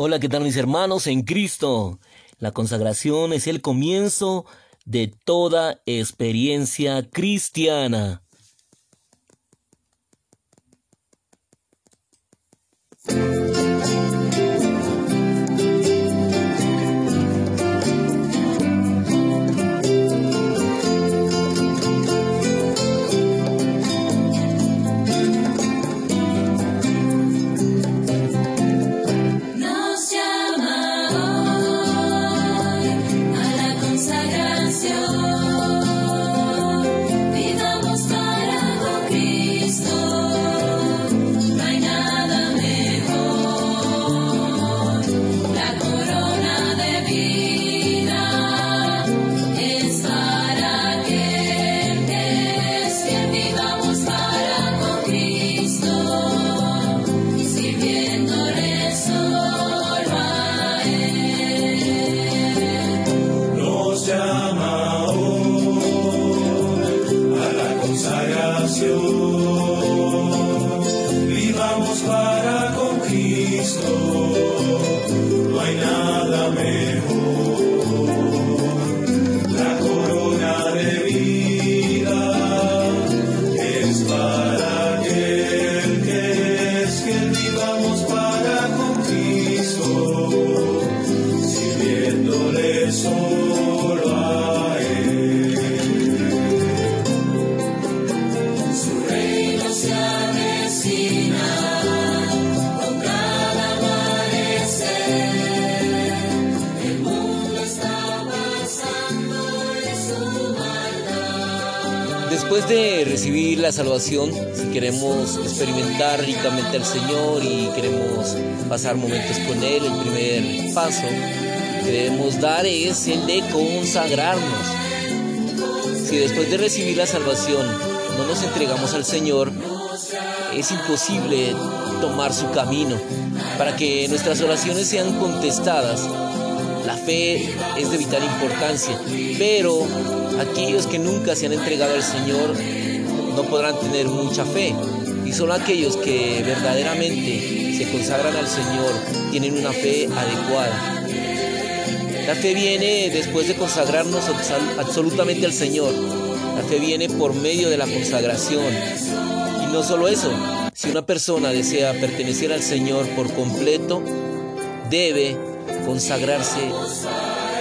Hola, ¿qué tal mis hermanos en Cristo? La consagración es el comienzo de toda experiencia cristiana. till salvación. Vivamos para con Cristo. No hay nada Después de recibir la salvación, si queremos experimentar ricamente al Señor y queremos pasar momentos con Él, el primer paso que debemos dar es el de consagrarnos. Si después de recibir la salvación no nos entregamos al Señor, es imposible tomar su camino. Para que nuestras oraciones sean contestadas, la fe es de vital importancia, pero Aquellos que nunca se han entregado al Señor no podrán tener mucha fe. Y solo aquellos que verdaderamente se consagran al Señor tienen una fe adecuada. La fe viene después de consagrarnos absolutamente al Señor. La fe viene por medio de la consagración. Y no solo eso, si una persona desea pertenecer al Señor por completo, debe consagrarse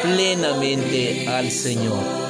plenamente al Señor.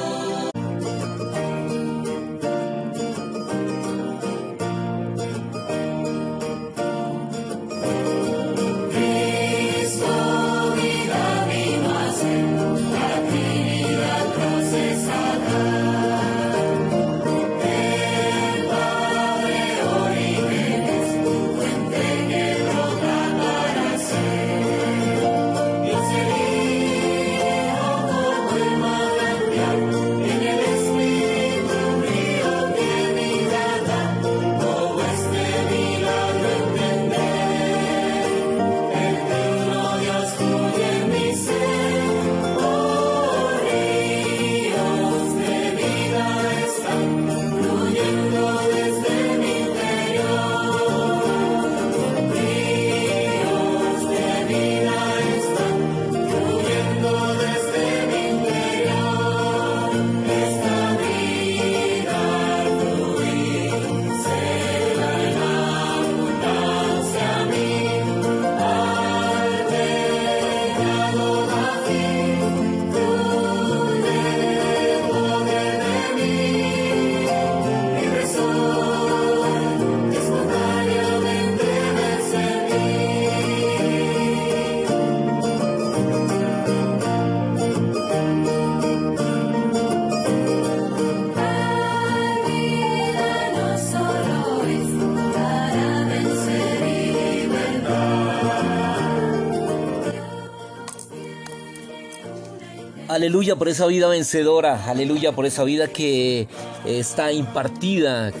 Aleluya por esa vida vencedora, aleluya por esa vida que está impartida.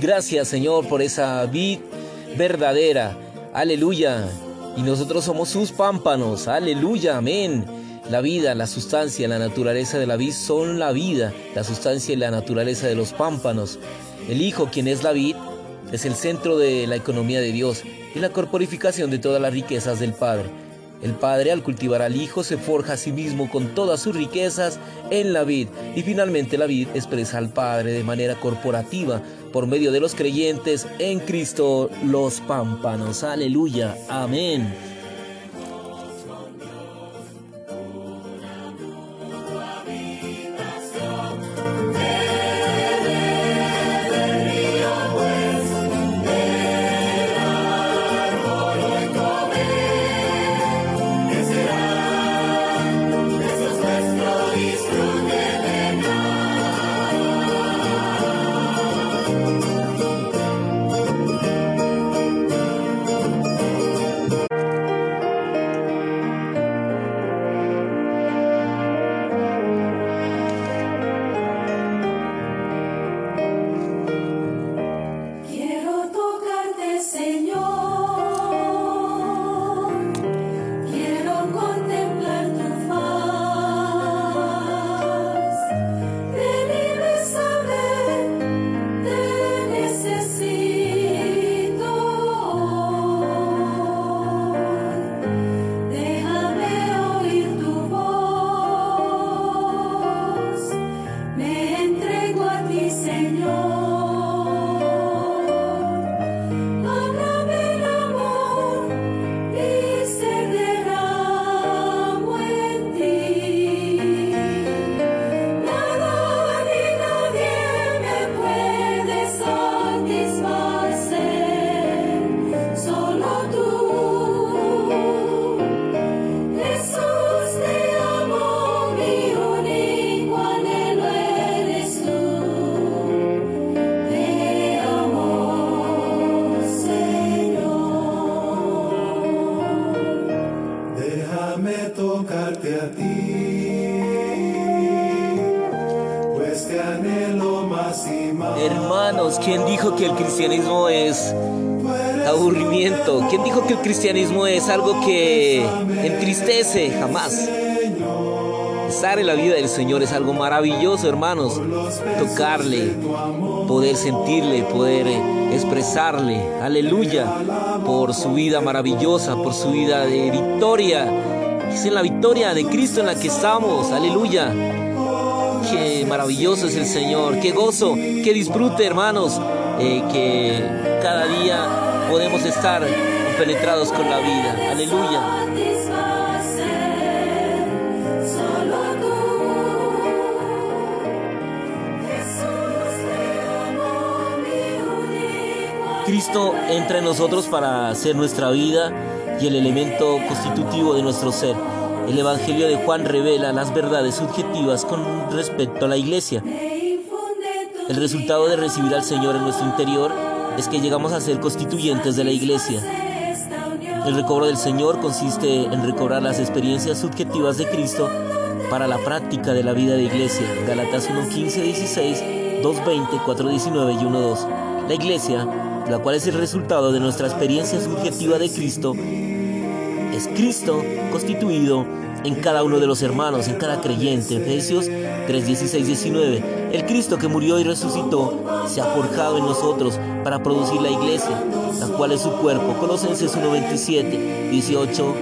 Gracias Señor por esa vida verdadera, aleluya. Y nosotros somos sus pámpanos, aleluya, amén. La vida, la sustancia, la naturaleza de la vid son la vida, la sustancia y la naturaleza de los pámpanos. El Hijo, quien es la vid, es el centro de la economía de Dios y la corporificación de todas las riquezas del Padre. El padre al cultivar al hijo se forja a sí mismo con todas sus riquezas en la vid y finalmente la vid expresa al padre de manera corporativa por medio de los creyentes en Cristo los pámpanos. Aleluya. Amén. ¿Quién dijo que el cristianismo es aburrimiento? ¿Quién dijo que el cristianismo es algo que entristece? Jamás. Estar en la vida del Señor es algo maravilloso, hermanos. Tocarle, poder sentirle, poder expresarle, aleluya, por su vida maravillosa, por su vida de victoria. Es en la victoria de Cristo en la que estamos, aleluya. Qué maravilloso es el Señor, qué gozo, qué disfrute, hermanos, eh, que cada día podemos estar penetrados con la vida. Aleluya. Cristo entra en nosotros para ser nuestra vida y el elemento constitutivo de nuestro ser. El Evangelio de Juan revela las verdades subjetivas con respecto a la iglesia. El resultado de recibir al Señor en nuestro interior es que llegamos a ser constituyentes de la iglesia. El recobro del Señor consiste en recobrar las experiencias subjetivas de Cristo para la práctica de la vida de iglesia. Galatas 1, 15, 16, 2, 20, 4, 19 y 1, 2. La iglesia, la cual es el resultado de nuestra experiencia subjetiva de Cristo, es Cristo constituido en cada uno de los hermanos, en cada creyente. Efesios 3, 16, 19. El Cristo que murió y resucitó se ha forjado en nosotros para producir la iglesia, la cual es su cuerpo. Colosenses 1, 27, 18,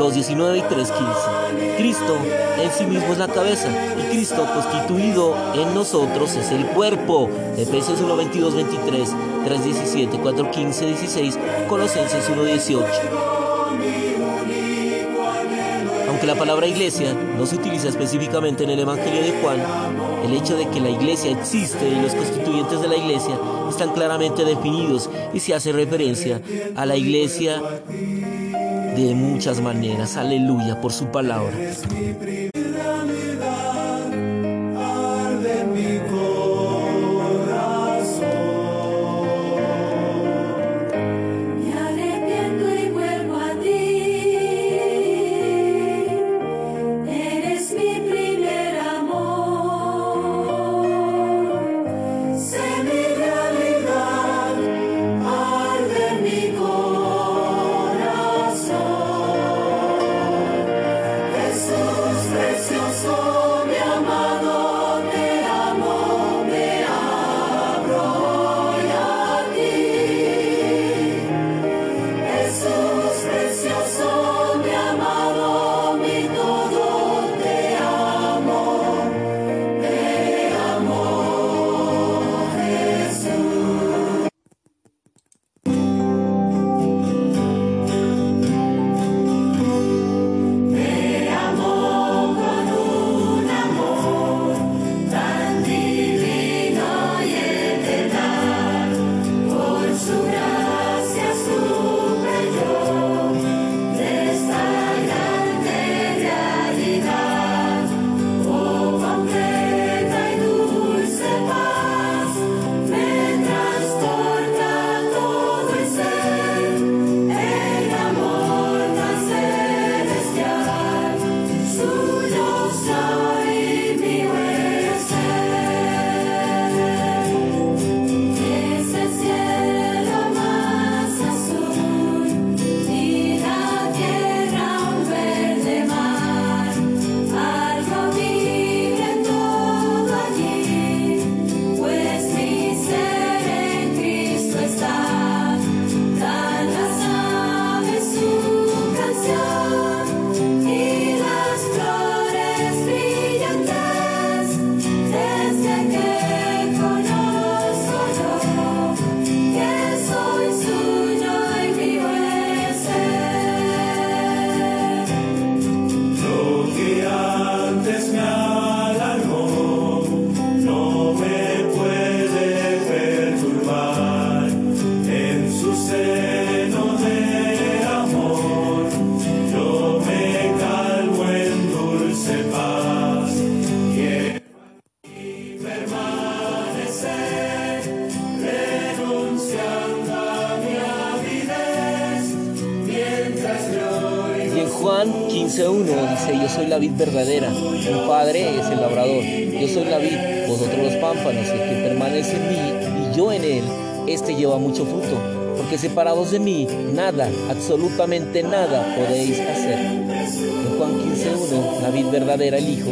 2, 19 y 3, 15. Cristo en sí mismo es la cabeza y Cristo constituido en nosotros es el cuerpo. Efesios 1, 22, 23, 3, 17, 4, 15, 16, Colosenses 1, 18. Aunque la palabra iglesia no se utiliza específicamente en el Evangelio de Juan, el hecho de que la iglesia existe y los constituyentes de la iglesia están claramente definidos y se hace referencia a la iglesia de muchas maneras. Aleluya por su palabra. Verdadera, mi padre es el labrador, yo soy la vid, vosotros los pámpanos, el que permanece en mí y yo en él, este lleva mucho fruto, porque separados de mí, nada, absolutamente nada podéis hacer. En Juan 15.1, la vid verdadera, el Hijo,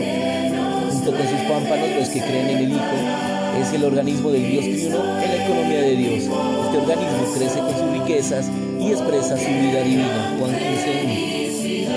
junto con sus pámpanos, los que creen en el Hijo, es el organismo del Dios triuno en la economía de Dios. Este organismo crece con sus riquezas y expresa su vida divina. Juan 15.1.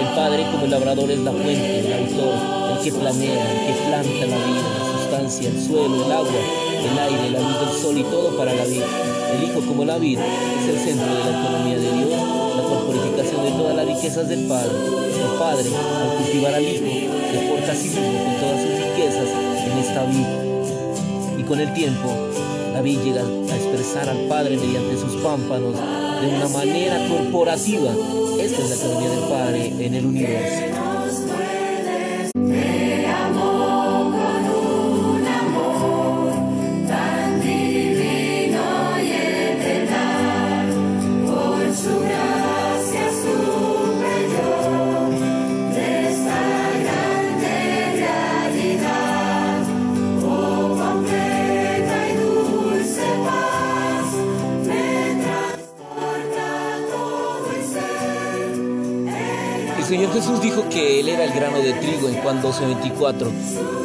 El Padre como el labrador es la fuente, el autor, el que planea, el que planta la vida, la sustancia, el suelo, el agua, el aire, la luz del sol y todo para la vida. El Hijo como la vida es el centro de la economía de Dios, la corporificación de todas las riquezas del Padre. El Padre, al cultivar al Hijo, se porta a sí mismo con todas sus riquezas en esta vida. Y con el tiempo, la vida llega a expresar al Padre mediante sus pámpanos de una manera corporativa esta es la economía del Padre en el universo. Jesús dijo que Él era el grano de trigo en Juan 12:24.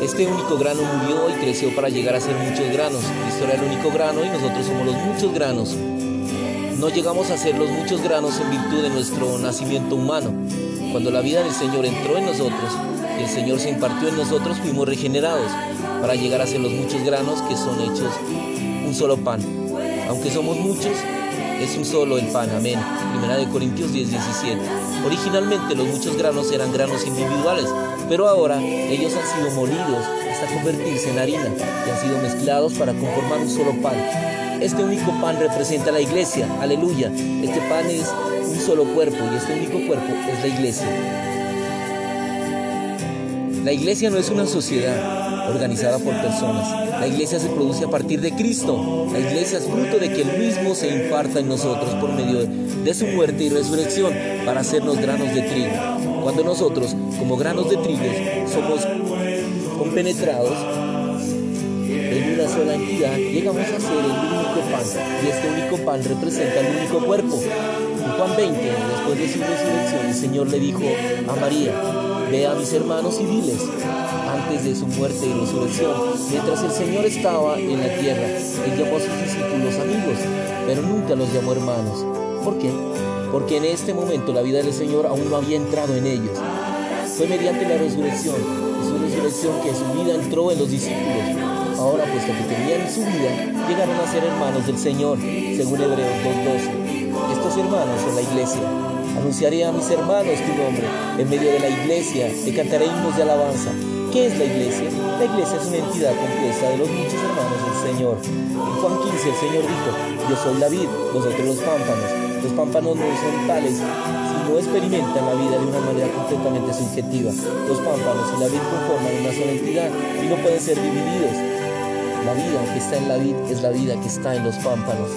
Este único grano murió y creció para llegar a ser muchos granos. Cristo era el único grano y nosotros somos los muchos granos. No llegamos a ser los muchos granos en virtud de nuestro nacimiento humano. Cuando la vida del Señor entró en nosotros y el Señor se impartió en nosotros, fuimos regenerados para llegar a ser los muchos granos que son hechos un solo pan. Aunque somos muchos, es un solo el pan, amén. Primera de Corintios 10, 17. Originalmente los muchos granos eran granos individuales, pero ahora ellos han sido molidos hasta convertirse en harina y han sido mezclados para conformar un solo pan. Este único pan representa la iglesia, aleluya. Este pan es un solo cuerpo y este único cuerpo es la iglesia. La iglesia no es una sociedad organizada por personas. La iglesia se produce a partir de Cristo. La iglesia es fruto de que Él mismo se imparta en nosotros por medio de su muerte y resurrección para hacernos granos de trigo. Cuando nosotros, como granos de trigo, somos compenetrados en una sola entidad, llegamos a ser el único pan. Y este único pan representa el único cuerpo. En Juan 20, después de su resurrección, el Señor le dijo a María, ve a mis hermanos y diles, antes de su muerte y resurrección, mientras el Señor estaba en la tierra, Él llamó a sus discípulos amigos, pero nunca los llamó hermanos. ¿Por qué? Porque en este momento la vida del Señor aún no había entrado en ellos. Fue mediante la resurrección, su resurrección que su vida entró en los discípulos. Ahora, puesto que tenían su vida, llegaron a ser hermanos del Señor, según Hebreos 2.12. Estos hermanos son la iglesia. Anunciaré a mis hermanos tu nombre. En medio de la iglesia te cantaré himnos de alabanza. ¿Qué es la iglesia? La iglesia es una entidad compuesta de los muchos hermanos del Señor. En Juan 15 el Señor dijo, yo soy la vid, vosotros los pámpanos. Los pámpanos no son tales no experimentan la vida de una manera completamente subjetiva. Los pámpanos y la vid conforman una sola entidad y no pueden ser divididos. La vida que está en la vid es la vida que está en los pámpanos.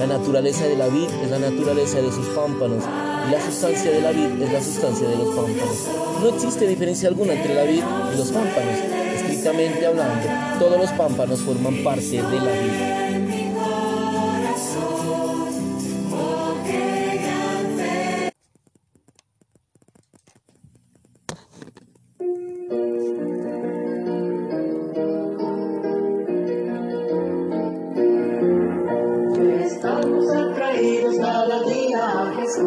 La naturaleza de la vid es la naturaleza de sus pámpanos y la sustancia de la vid es la sustancia de los pámpanos. No existe diferencia alguna entre la vid y los pámpanos. Estrictamente hablando, todos los pámpanos forman parte de la vid.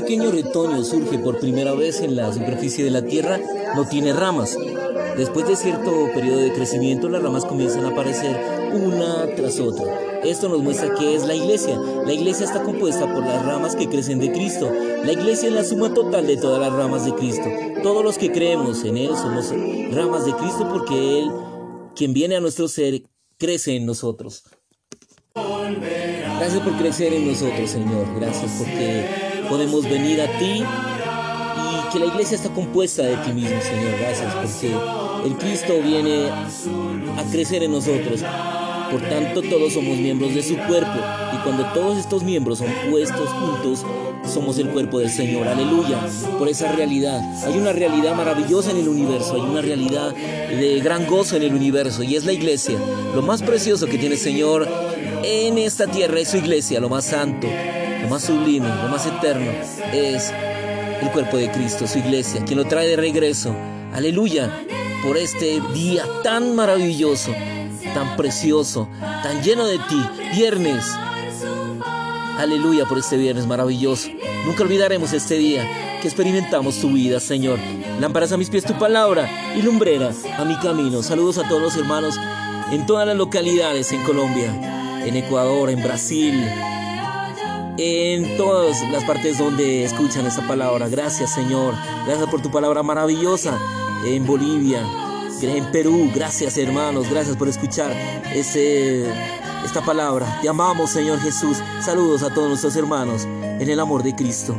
pequeño retoño surge por primera vez en la superficie de la tierra, no tiene ramas. Después de cierto periodo de crecimiento, las ramas comienzan a aparecer una tras otra. Esto nos muestra que es la iglesia. La iglesia está compuesta por las ramas que crecen de Cristo. La iglesia es la suma total de todas las ramas de Cristo. Todos los que creemos en Él somos ramas de Cristo porque Él, quien viene a nuestro ser, crece en nosotros. Gracias por crecer en nosotros, Señor. Gracias porque podemos venir a ti y que la iglesia está compuesta de ti mismo, Señor. Gracias porque el Cristo viene a crecer en nosotros. Por tanto, todos somos miembros de su cuerpo y cuando todos estos miembros son puestos juntos, somos el cuerpo del Señor. Aleluya. Por esa realidad. Hay una realidad maravillosa en el universo, hay una realidad de gran gozo en el universo y es la iglesia. Lo más precioso que tiene el Señor en esta tierra es su iglesia, lo más santo, lo más sublime, lo más eterno es el cuerpo de Cristo, su iglesia, quien lo trae de regreso. Aleluya, por este día tan maravilloso, tan precioso, tan lleno de ti, viernes. Aleluya por este viernes maravilloso. Nunca olvidaremos este día que experimentamos tu vida, Señor. Lámparas a mis pies tu palabra y lumbrera a mi camino. Saludos a todos los hermanos en todas las localidades en Colombia, en Ecuador, en Brasil, en todas las partes donde escuchan esta palabra. Gracias Señor, gracias por tu palabra maravillosa en Bolivia, en Perú. Gracias hermanos, gracias por escuchar ese, esta palabra. Te amamos Señor Jesús. Saludos a todos nuestros hermanos en el amor de Cristo.